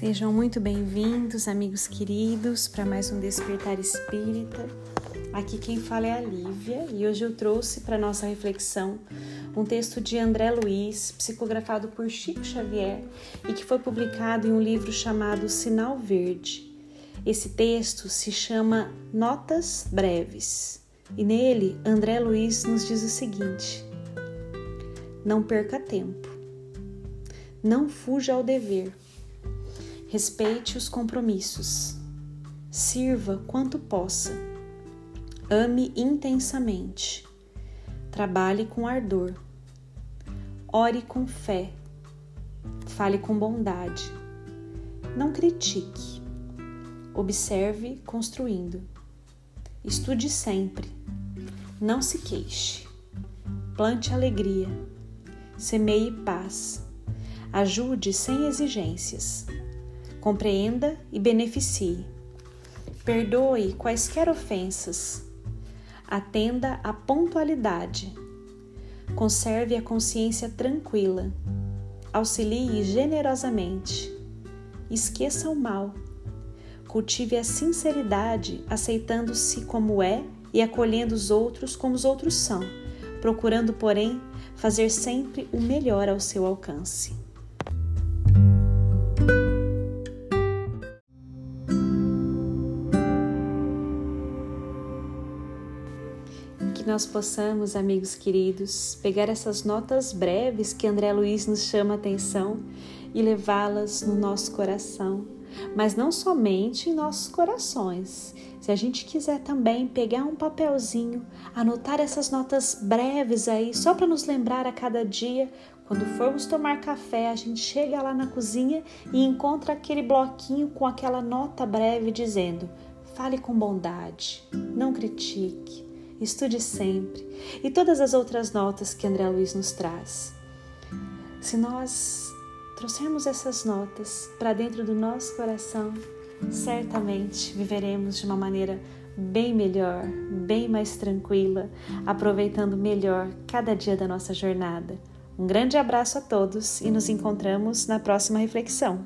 Sejam muito bem-vindos, amigos queridos, para mais um Despertar Espírita. Aqui quem fala é a Lívia e hoje eu trouxe para nossa reflexão um texto de André Luiz, psicografado por Chico Xavier e que foi publicado em um livro chamado Sinal Verde. Esse texto se chama Notas Breves e nele André Luiz nos diz o seguinte: Não perca tempo, não fuja ao dever, respeite os compromissos, sirva quanto possa Ame intensamente. Trabalhe com ardor. Ore com fé. Fale com bondade. Não critique. Observe construindo. Estude sempre. Não se queixe. Plante alegria. Semeie paz. Ajude sem exigências. Compreenda e beneficie. Perdoe quaisquer ofensas Atenda à pontualidade. Conserve a consciência tranquila. Auxilie generosamente. Esqueça o mal. Cultive a sinceridade, aceitando-se como é e acolhendo os outros como os outros são, procurando, porém, fazer sempre o melhor ao seu alcance. Que nós possamos, amigos queridos, pegar essas notas breves que André Luiz nos chama a atenção e levá-las no nosso coração, mas não somente em nossos corações. Se a gente quiser também pegar um papelzinho, anotar essas notas breves aí, só para nos lembrar a cada dia, quando formos tomar café, a gente chega lá na cozinha e encontra aquele bloquinho com aquela nota breve dizendo: fale com bondade, não critique, estude sempre e todas as outras notas que André Luiz nos traz. Se nós trouxermos essas notas para dentro do nosso coração, certamente viveremos de uma maneira bem melhor, bem mais tranquila, aproveitando melhor cada dia da nossa jornada. Um grande abraço a todos e nos encontramos na próxima reflexão.